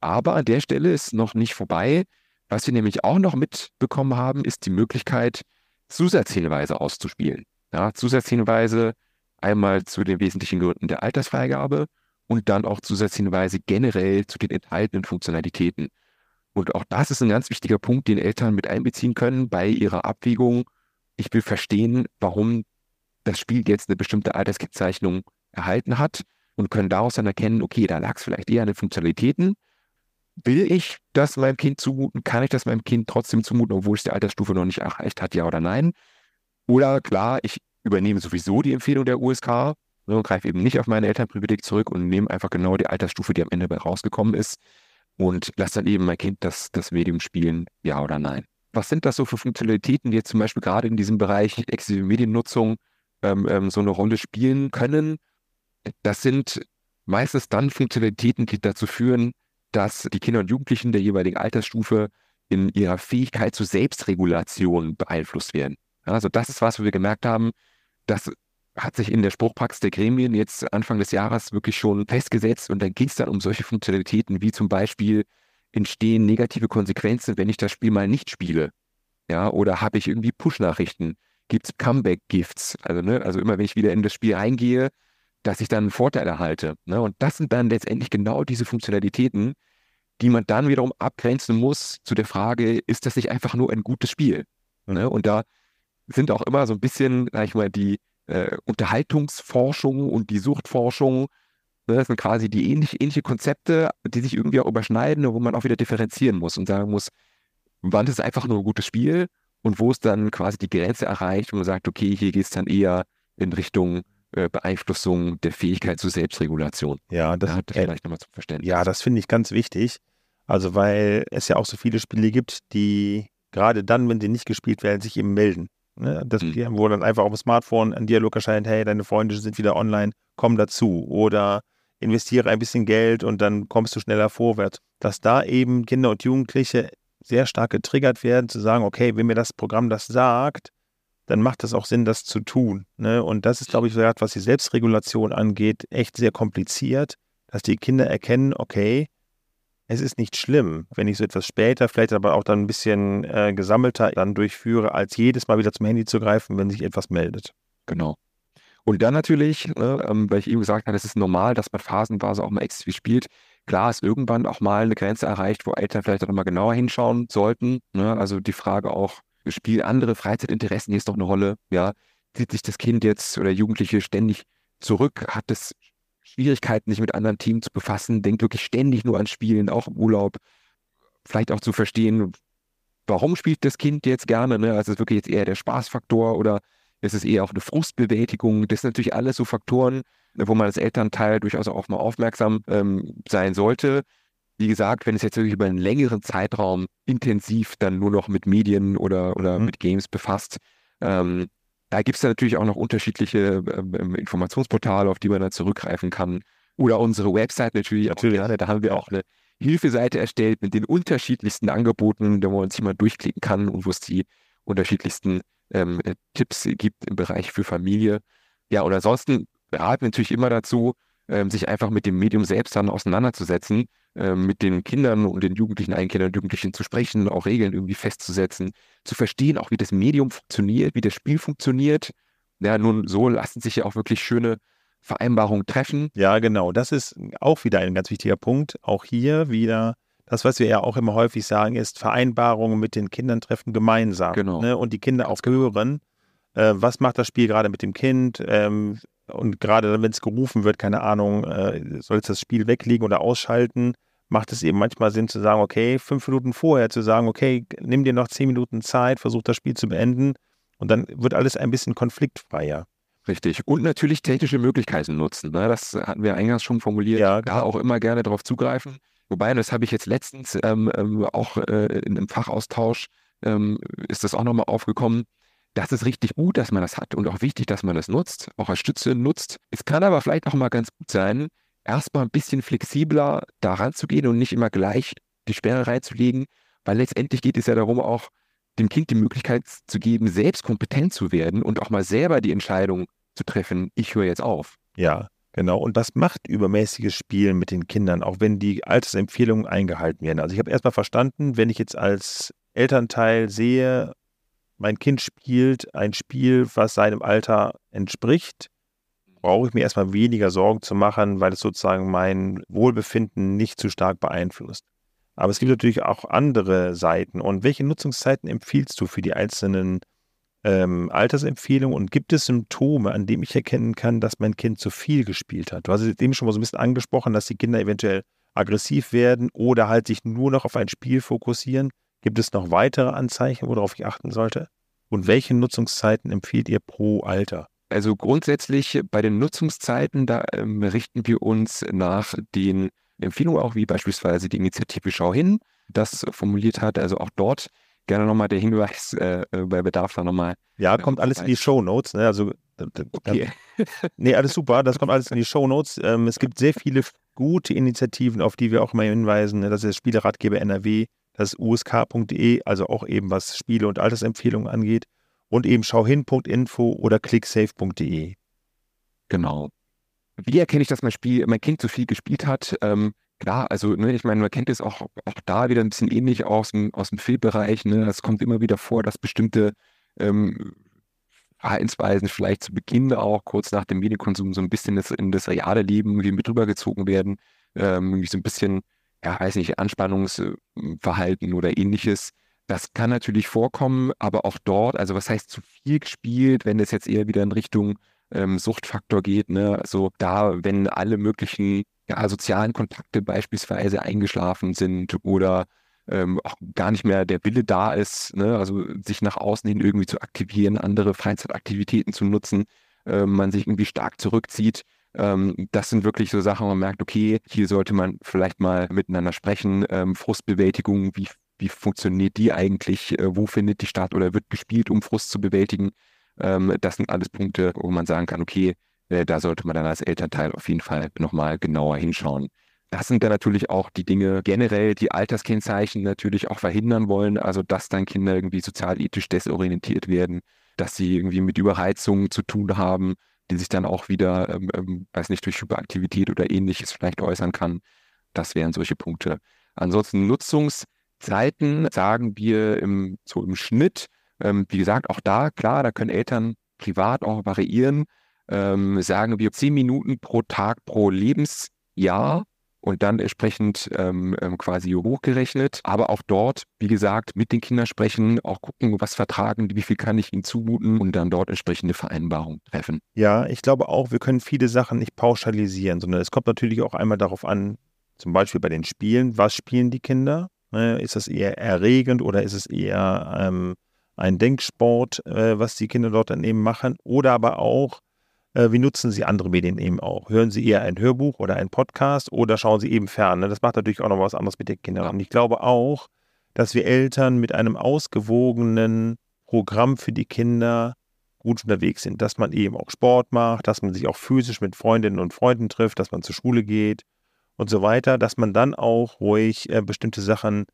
C: Aber an der Stelle ist noch nicht vorbei. Was wir nämlich auch noch mitbekommen haben, ist die Möglichkeit, Zusatzhinweise auszuspielen. Ja, Zusatzhinweise einmal zu den wesentlichen Gründen der Altersfreigabe und dann auch Zusatzhinweise generell zu den enthaltenen Funktionalitäten. Und auch das ist ein ganz wichtiger Punkt, den Eltern mit einbeziehen können bei ihrer Abwägung. Ich will verstehen, warum das Spiel jetzt eine bestimmte Alterskennzeichnung erhalten hat und können daraus dann erkennen, okay, da lag es vielleicht eher an den Funktionalitäten. Will ich das meinem Kind zumuten? Kann ich das meinem Kind trotzdem zumuten, obwohl es die Altersstufe noch nicht erreicht hat, ja oder nein? Oder klar, ich übernehme sowieso die Empfehlung der USK ne, und greife eben nicht auf meine Elternprivileg zurück und nehme einfach genau die Altersstufe, die am Ende rausgekommen ist und lasse dann eben mein Kind das, das Medium spielen, ja oder nein. Was sind das so für Funktionalitäten, die jetzt zum Beispiel gerade in diesem Bereich exzessive Mediennutzung ähm, ähm, so eine Rolle spielen können? Das sind meistens dann Funktionalitäten, die dazu führen, dass die Kinder und Jugendlichen der jeweiligen Altersstufe in ihrer Fähigkeit zur Selbstregulation beeinflusst werden. Also das ist was, wo wir gemerkt haben, das hat sich in der Spruchpraxis der Gremien jetzt Anfang des Jahres wirklich schon festgesetzt und dann ging es dann um solche Funktionalitäten wie zum Beispiel entstehen negative Konsequenzen, wenn ich das Spiel mal nicht spiele. Ja, oder habe ich irgendwie Push-Nachrichten? Gibt es Comeback-Gifts? Also, ne, also immer wenn ich wieder in das Spiel reingehe, dass ich dann einen Vorteil erhalte. Ne? Und das sind dann letztendlich genau diese Funktionalitäten, die man dann wiederum abgrenzen muss zu der Frage, ist das nicht einfach nur ein gutes Spiel? Ne? Und da sind auch immer so ein bisschen, sag ich mal, die äh, Unterhaltungsforschung und die Suchtforschung, ne? das sind quasi die ähnlich, ähnliche Konzepte, die sich irgendwie auch überschneiden, wo man auch wieder differenzieren muss und sagen muss, wann ist es einfach nur ein gutes Spiel und wo ist dann quasi die Grenze erreicht, wo man sagt, okay, hier geht es dann eher in Richtung Beeinflussung der Fähigkeit zur Selbstregulation.
B: Ja, das,
C: ja, das äh, vielleicht nochmal zum Verständnis.
B: Ja, das finde ich ganz wichtig. Also, weil es ja auch so viele Spiele gibt, die gerade dann, wenn sie nicht gespielt werden, sich eben melden. Ne? Das, mhm. Wo dann einfach auf dem Smartphone ein Dialog erscheint, hey, deine Freunde sind wieder online, komm dazu. Oder investiere ein bisschen Geld und dann kommst du schneller vorwärts. Dass da eben Kinder und Jugendliche sehr stark getriggert werden, zu sagen, okay, wenn mir das Programm das sagt, dann macht es auch Sinn, das zu tun. Ne? Und das ist, glaube ich, was die Selbstregulation angeht, echt sehr kompliziert, dass die Kinder erkennen, okay, es ist nicht schlimm, wenn ich so etwas später, vielleicht aber auch dann ein bisschen äh, gesammelter dann durchführe, als jedes Mal wieder zum Handy zu greifen, wenn sich etwas meldet.
C: Genau. Und dann natürlich, ne, ähm, weil ich eben gesagt habe, es ist normal, dass man phasenweise auch mal exzessiv spielt. Klar ist irgendwann auch mal eine Grenze erreicht, wo Eltern vielleicht auch nochmal genauer hinschauen sollten. Ne? Also die Frage auch, spielen andere Freizeitinteressen jetzt noch eine Rolle? Ja, zieht sich das Kind jetzt oder Jugendliche ständig zurück? Hat es Schwierigkeiten, sich mit anderen Teams zu befassen, denkt wirklich ständig nur an Spielen, auch im Urlaub. Vielleicht auch zu verstehen, warum spielt das Kind jetzt gerne? Ne? Also ist es wirklich jetzt eher der Spaßfaktor oder ist es eher auch eine Frustbewältigung? Das sind natürlich alles so Faktoren, wo man als Elternteil durchaus auch mal aufmerksam ähm, sein sollte. Wie gesagt, wenn es jetzt wirklich über einen längeren Zeitraum intensiv dann nur noch mit Medien oder, oder mhm. mit Games befasst, ähm, da gibt es natürlich auch noch unterschiedliche ähm, ähm, Informationsportale, auf die man dann zurückgreifen kann. Oder unsere Website natürlich. natürlich. Auch, da haben wir auch eine Hilfeseite erstellt mit den unterschiedlichsten Angeboten, da man sich mal durchklicken kann und wo es die unterschiedlichsten ähm, äh, Tipps gibt im Bereich für Familie. Ja, und ansonsten raten wir natürlich immer dazu, ähm, sich einfach mit dem Medium selbst dann auseinanderzusetzen, ähm, mit den Kindern und den Jugendlichen, Einkindern und Jugendlichen zu sprechen, auch Regeln irgendwie festzusetzen, zu verstehen, auch wie das Medium funktioniert, wie das Spiel funktioniert. Ja, nun so lassen sich ja auch wirklich schöne Vereinbarung treffen.
B: Ja, genau. Das ist auch wieder ein ganz wichtiger Punkt. Auch hier wieder das, was wir ja auch immer häufig sagen, ist Vereinbarungen mit den Kindern treffen gemeinsam.
C: Genau.
B: Ne? Und die Kinder auch hören, äh, was macht das Spiel gerade mit dem Kind? Ähm, und gerade wenn es gerufen wird, keine Ahnung, äh, soll es das Spiel weglegen oder ausschalten, macht es eben manchmal Sinn zu sagen, okay, fünf Minuten vorher zu sagen, okay, nimm dir noch zehn Minuten Zeit, versuch das Spiel zu beenden und dann wird alles ein bisschen konfliktfreier.
C: Richtig. Und natürlich technische Möglichkeiten nutzen. Ne? Das hatten wir eingangs schon formuliert.
B: Ja,
C: da auch immer gerne darauf zugreifen. Wobei, das habe ich jetzt letztens ähm, ähm, auch äh, in einem Fachaustausch, ähm, ist das auch nochmal aufgekommen. Das ist richtig gut, dass man das hat und auch wichtig, dass man das nutzt, auch als Stütze nutzt. Es kann aber vielleicht auch mal ganz gut sein, erstmal ein bisschen flexibler daran zu gehen und nicht immer gleich die Sperre reinzulegen, weil letztendlich geht es ja darum, auch dem Kind die Möglichkeit zu geben, selbst kompetent zu werden und auch mal selber die Entscheidung zu treffen, ich höre jetzt auf.
B: Ja, genau. Und was macht übermäßiges Spielen mit den Kindern, auch wenn die Altersempfehlungen eingehalten werden? Also ich habe erstmal verstanden, wenn ich jetzt als Elternteil sehe, mein Kind spielt ein Spiel, was seinem Alter entspricht, brauche ich mir erstmal weniger Sorgen zu machen, weil es sozusagen mein Wohlbefinden nicht zu stark beeinflusst. Aber es gibt natürlich auch andere Seiten. Und welche Nutzungszeiten empfiehlst du für die einzelnen ähm, Altersempfehlungen? Und gibt es Symptome, an denen ich erkennen kann, dass mein Kind zu viel gespielt hat? Du hast es eben schon mal so ein bisschen angesprochen, dass die Kinder eventuell aggressiv werden oder halt sich nur noch auf ein Spiel fokussieren. Gibt es noch weitere Anzeichen, worauf ich achten sollte? Und welche Nutzungszeiten empfiehlt ihr pro Alter?
C: Also grundsätzlich bei den Nutzungszeiten, da ähm, richten wir uns nach den Empfehlungen auch, wie beispielsweise die Initiative Schau hin, das formuliert hat. Also auch dort gerne nochmal der Hinweis äh, äh bei Bedarf da nochmal.
B: Ja, kommt alles in die Show Notes. Ne? Also, okay. nee, alles super. Das kommt alles in die Show Notes. Ähm, es gibt sehr viele gute Initiativen, auf die wir auch mal hinweisen. Ne? Das ist der Spieleratgeber NRW, das ist usk.de, also auch eben was Spiele- und Altersempfehlungen angeht und eben schauhin.info oder clicksafe.de.
C: Genau. Wie erkenne ich, dass mein Spiel, mein Kind zu viel gespielt hat? Ähm, klar, also ne, ich meine, man kennt es auch, auch da wieder ein bisschen ähnlich aus dem, aus dem Fehlbereich. Ne? Es kommt immer wieder vor, dass bestimmte ähm, Verhaltensweisen vielleicht zu Beginn auch kurz nach dem Medienkonsum so ein bisschen das, in das reale Leben irgendwie mit rübergezogen werden. Ähm, irgendwie so ein bisschen, ja, weiß nicht, Anspannungsverhalten oder ähnliches. Das kann natürlich vorkommen, aber auch dort, also was heißt zu viel gespielt, wenn es jetzt eher wieder in Richtung ähm, Suchtfaktor geht, ne? Also da, wenn alle möglichen ja, sozialen Kontakte beispielsweise eingeschlafen sind oder ähm, auch gar nicht mehr der Wille da ist, ne? also sich nach außen hin irgendwie zu aktivieren, andere Freizeitaktivitäten zu nutzen, äh, man sich irgendwie stark zurückzieht. Ähm, das sind wirklich so Sachen, wo man merkt, okay, hier sollte man vielleicht mal miteinander sprechen. Ähm, Frustbewältigung, wie wie funktioniert die eigentlich, äh, wo findet die statt oder wird gespielt, um Frust zu bewältigen. Ähm, das sind alles Punkte, wo man sagen kann, okay, äh, da sollte man dann als Elternteil auf jeden Fall nochmal genauer hinschauen. Das sind dann natürlich auch die Dinge generell, die Alterskennzeichen natürlich auch verhindern wollen, also dass dann Kinder irgendwie sozialethisch desorientiert werden, dass sie irgendwie mit Überreizungen zu tun haben, die sich dann auch wieder, ähm, ähm, weiß nicht, durch Hyperaktivität oder ähnliches vielleicht äußern kann. Das wären solche Punkte. Ansonsten Nutzungs- Zeiten sagen wir im, so im Schnitt. Ähm, wie gesagt, auch da, klar, da können Eltern privat auch variieren. Ähm, sagen wir zehn Minuten pro Tag pro Lebensjahr und dann entsprechend ähm, ähm, quasi hochgerechnet. Aber auch dort, wie gesagt, mit den Kindern sprechen, auch gucken, was vertragen die, wie viel kann ich ihnen zumuten und dann dort entsprechende Vereinbarungen treffen.
B: Ja, ich glaube auch, wir können viele Sachen nicht pauschalisieren, sondern es kommt natürlich auch einmal darauf an, zum Beispiel bei den Spielen, was spielen die Kinder? Ne? Ist das eher erregend oder ist es eher ähm, ein Denksport, äh, was die Kinder dort dann eben machen? Oder aber auch, äh, wie nutzen sie andere Medien eben auch? Hören sie eher ein Hörbuch oder ein Podcast oder schauen sie eben fern? Ne? Das macht natürlich auch noch was anderes mit den Kindern. Und ich glaube auch, dass wir Eltern mit einem ausgewogenen Programm für die Kinder gut unterwegs sind, dass man eben auch Sport macht, dass man sich auch physisch mit Freundinnen und Freunden trifft, dass man zur Schule geht, und so weiter, dass man dann auch ruhig äh, bestimmte Sachen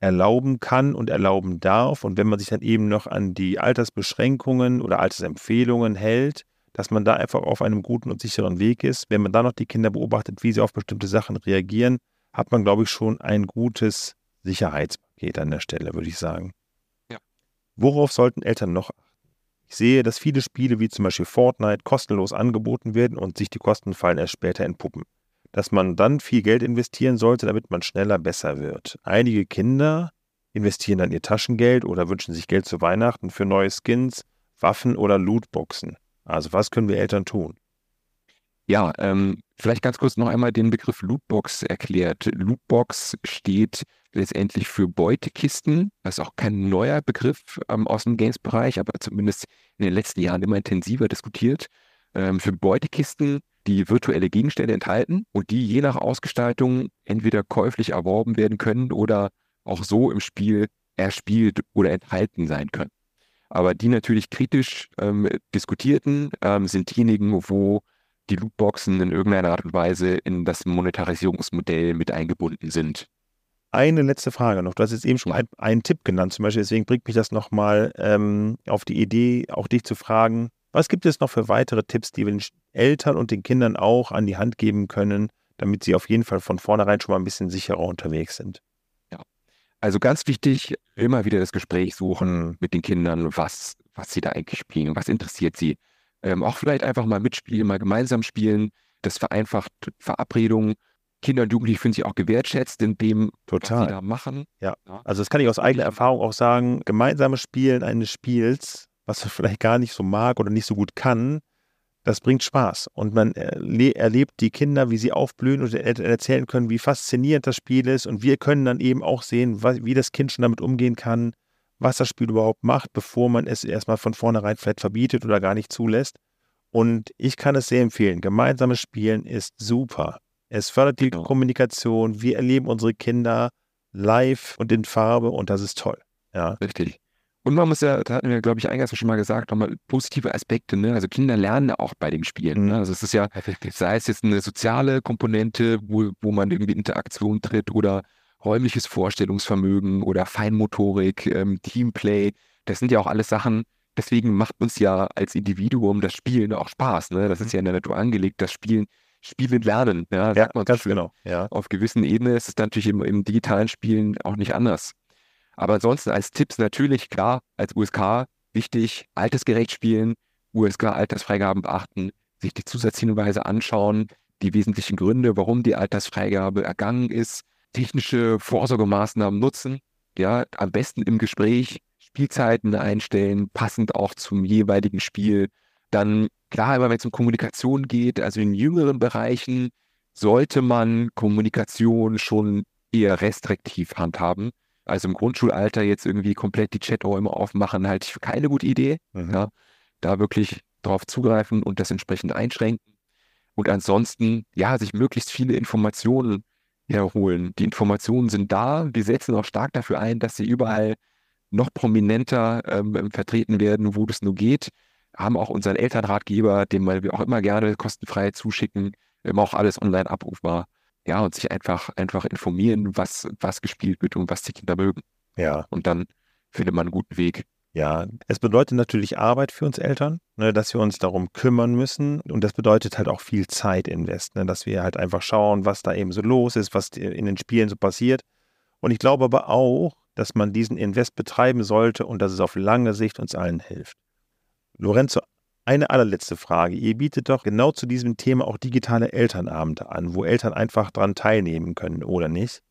B: erlauben kann und erlauben darf. Und wenn man sich dann eben noch an die Altersbeschränkungen oder Altersempfehlungen hält, dass man da einfach auf einem guten und sicheren Weg ist. Wenn man dann noch die Kinder beobachtet, wie sie auf bestimmte Sachen reagieren, hat man, glaube ich, schon ein gutes Sicherheitspaket an der Stelle, würde ich sagen.
C: Ja.
B: Worauf sollten Eltern noch achten? Ich sehe, dass viele Spiele wie zum Beispiel Fortnite kostenlos angeboten werden und sich die Kostenfallen erst später entpuppen. Dass man dann viel Geld investieren sollte, damit man schneller besser wird. Einige Kinder investieren dann ihr Taschengeld oder wünschen sich Geld zu Weihnachten für neue Skins, Waffen oder Lootboxen. Also was können wir Eltern tun?
C: Ja, ähm, vielleicht ganz kurz noch einmal den Begriff Lootbox erklärt. Lootbox steht letztendlich für Beutekisten. Das ist auch kein neuer Begriff ähm, aus dem Games-Bereich, aber zumindest in den letzten Jahren immer intensiver diskutiert. Ähm, für Beutekisten, die virtuelle Gegenstände enthalten und die je nach Ausgestaltung entweder käuflich erworben werden können oder auch so im Spiel erspielt oder enthalten sein können. Aber die natürlich kritisch ähm, diskutierten ähm, sind diejenigen, wo die Lootboxen in irgendeiner Art und Weise in das Monetarisierungsmodell mit eingebunden sind.
B: Eine letzte Frage noch. Du hast jetzt eben schon ein, einen Tipp genannt, zum Beispiel. Deswegen bringt mich das nochmal ähm, auf die Idee, auch dich zu fragen, was gibt es noch für weitere Tipps, die wir den Eltern und den Kindern auch an die Hand geben können, damit sie auf jeden Fall von vornherein schon mal ein bisschen sicherer unterwegs sind?
C: Ja, also ganz wichtig, immer wieder das Gespräch suchen mit den Kindern, was, was sie da eigentlich spielen, was interessiert sie. Ähm, auch vielleicht einfach mal mitspielen, mal gemeinsam spielen. Das vereinfacht Verabredungen. Kinder und Jugendliche fühlen sich auch gewertschätzt in dem,
B: Total.
C: was sie da machen.
B: Ja. ja. Also das kann ich aus eigener Erfahrung auch sagen. Gemeinsames Spielen eines Spiels, was man vielleicht gar nicht so mag oder nicht so gut kann, das bringt Spaß. Und man erle erlebt die Kinder, wie sie aufblühen und erzählen können, wie faszinierend das Spiel ist. Und wir können dann eben auch sehen, wie das Kind schon damit umgehen kann, was das Spiel überhaupt macht, bevor man es erstmal von vornherein vielleicht verbietet oder gar nicht zulässt. Und ich kann es sehr empfehlen. Gemeinsames Spielen ist super. Es fördert die genau. Kommunikation. Wir erleben unsere Kinder live und in Farbe und das ist toll. Ja.
C: Richtig. Und man muss ja, da hatten wir, glaube ich, eingangs schon mal gesagt, nochmal positive Aspekte. Ne? Also Kinder lernen auch bei dem Spielen. Ne? Mhm. Also es ist ja, sei es jetzt eine soziale Komponente, wo, wo man irgendwie in Interaktion tritt oder räumliches Vorstellungsvermögen oder Feinmotorik, ähm, Teamplay. Das sind ja auch alles Sachen, deswegen macht uns ja als Individuum das Spielen auch Spaß. Ne? Das ist mhm. ja in der Natur angelegt, das Spielen, Spielen lernen. Ja,
B: ja ganz schön. genau.
C: Ja. Auf gewissen Ebenen ist es natürlich im, im digitalen Spielen auch nicht anders. Aber ansonsten als Tipps natürlich, klar, als USK wichtig, altersgerecht spielen, USK-Altersfreigaben beachten, sich die Zusatzhinweise anschauen, die wesentlichen Gründe, warum die Altersfreigabe ergangen ist, technische Vorsorgemaßnahmen nutzen. Ja, am besten im Gespräch Spielzeiten einstellen, passend auch zum jeweiligen Spiel. Dann, klar, immer wenn es um Kommunikation geht, also in jüngeren Bereichen sollte man Kommunikation schon eher restriktiv handhaben. Also im Grundschulalter jetzt irgendwie komplett die Chaträume aufmachen, halte ich für keine gute Idee. Mhm. Ja, da wirklich drauf zugreifen und das entsprechend einschränken. Und ansonsten, ja, sich möglichst viele Informationen herholen. Die Informationen sind da. Wir setzen auch stark dafür ein, dass sie überall noch prominenter ähm, vertreten werden, wo das nur geht. Haben auch unseren Elternratgeber, den wir auch immer gerne kostenfrei zuschicken, immer auch alles online abrufbar. Ja, und sich einfach, einfach informieren, was, was gespielt wird und was die Kinder mögen.
B: Ja.
C: Und dann findet man einen guten Weg.
B: Ja, es bedeutet natürlich Arbeit für uns Eltern, ne, dass wir uns darum kümmern müssen. Und das bedeutet halt auch viel Zeit invest, ne, dass wir halt einfach schauen, was da eben so los ist, was in den Spielen so passiert. Und ich glaube aber auch, dass man diesen Invest betreiben sollte und dass es auf lange Sicht uns allen hilft. Lorenzo, eine allerletzte Frage. Ihr bietet doch genau zu diesem Thema auch digitale Elternabende an, wo Eltern einfach dran teilnehmen können, oder nicht?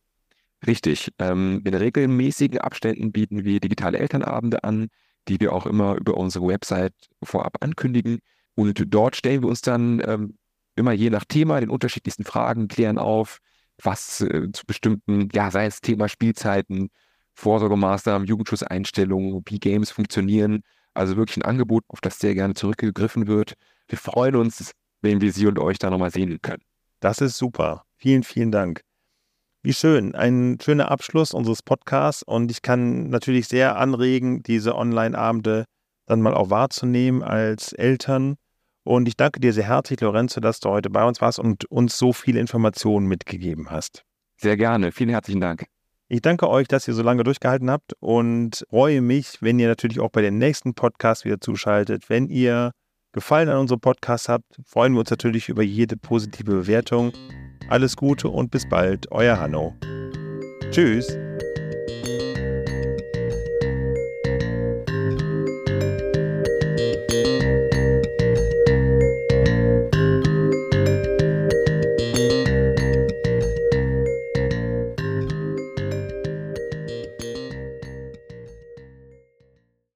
C: Richtig. Ähm, in regelmäßigen Abständen bieten wir digitale Elternabende an, die wir auch immer über unsere Website vorab ankündigen. Und dort stellen wir uns dann ähm, immer je nach Thema den unterschiedlichsten Fragen, klären auf, was äh, zu bestimmten, ja, sei es Thema Spielzeiten, Vorsorgemaßnahmen, Jugendschutzeinstellungen, wie Games funktionieren. Also wirklich ein Angebot, auf das sehr gerne zurückgegriffen wird. Wir freuen uns, wenn wir Sie und euch da nochmal sehen können.
B: Das ist super. Vielen, vielen Dank. Wie schön, ein schöner Abschluss unseres Podcasts und ich kann natürlich sehr anregen, diese Online-Abende dann mal auch wahrzunehmen als Eltern. Und ich danke dir sehr herzlich, Lorenzo, dass du heute bei uns warst und uns so viele Informationen mitgegeben hast.
C: Sehr gerne, vielen herzlichen Dank.
B: Ich danke euch, dass ihr so lange durchgehalten habt und freue mich, wenn ihr natürlich auch bei den nächsten Podcasts wieder zuschaltet. Wenn ihr Gefallen an unserem Podcast habt, freuen wir uns natürlich über jede positive Bewertung. Alles Gute und bis bald, euer Hanno. Tschüss.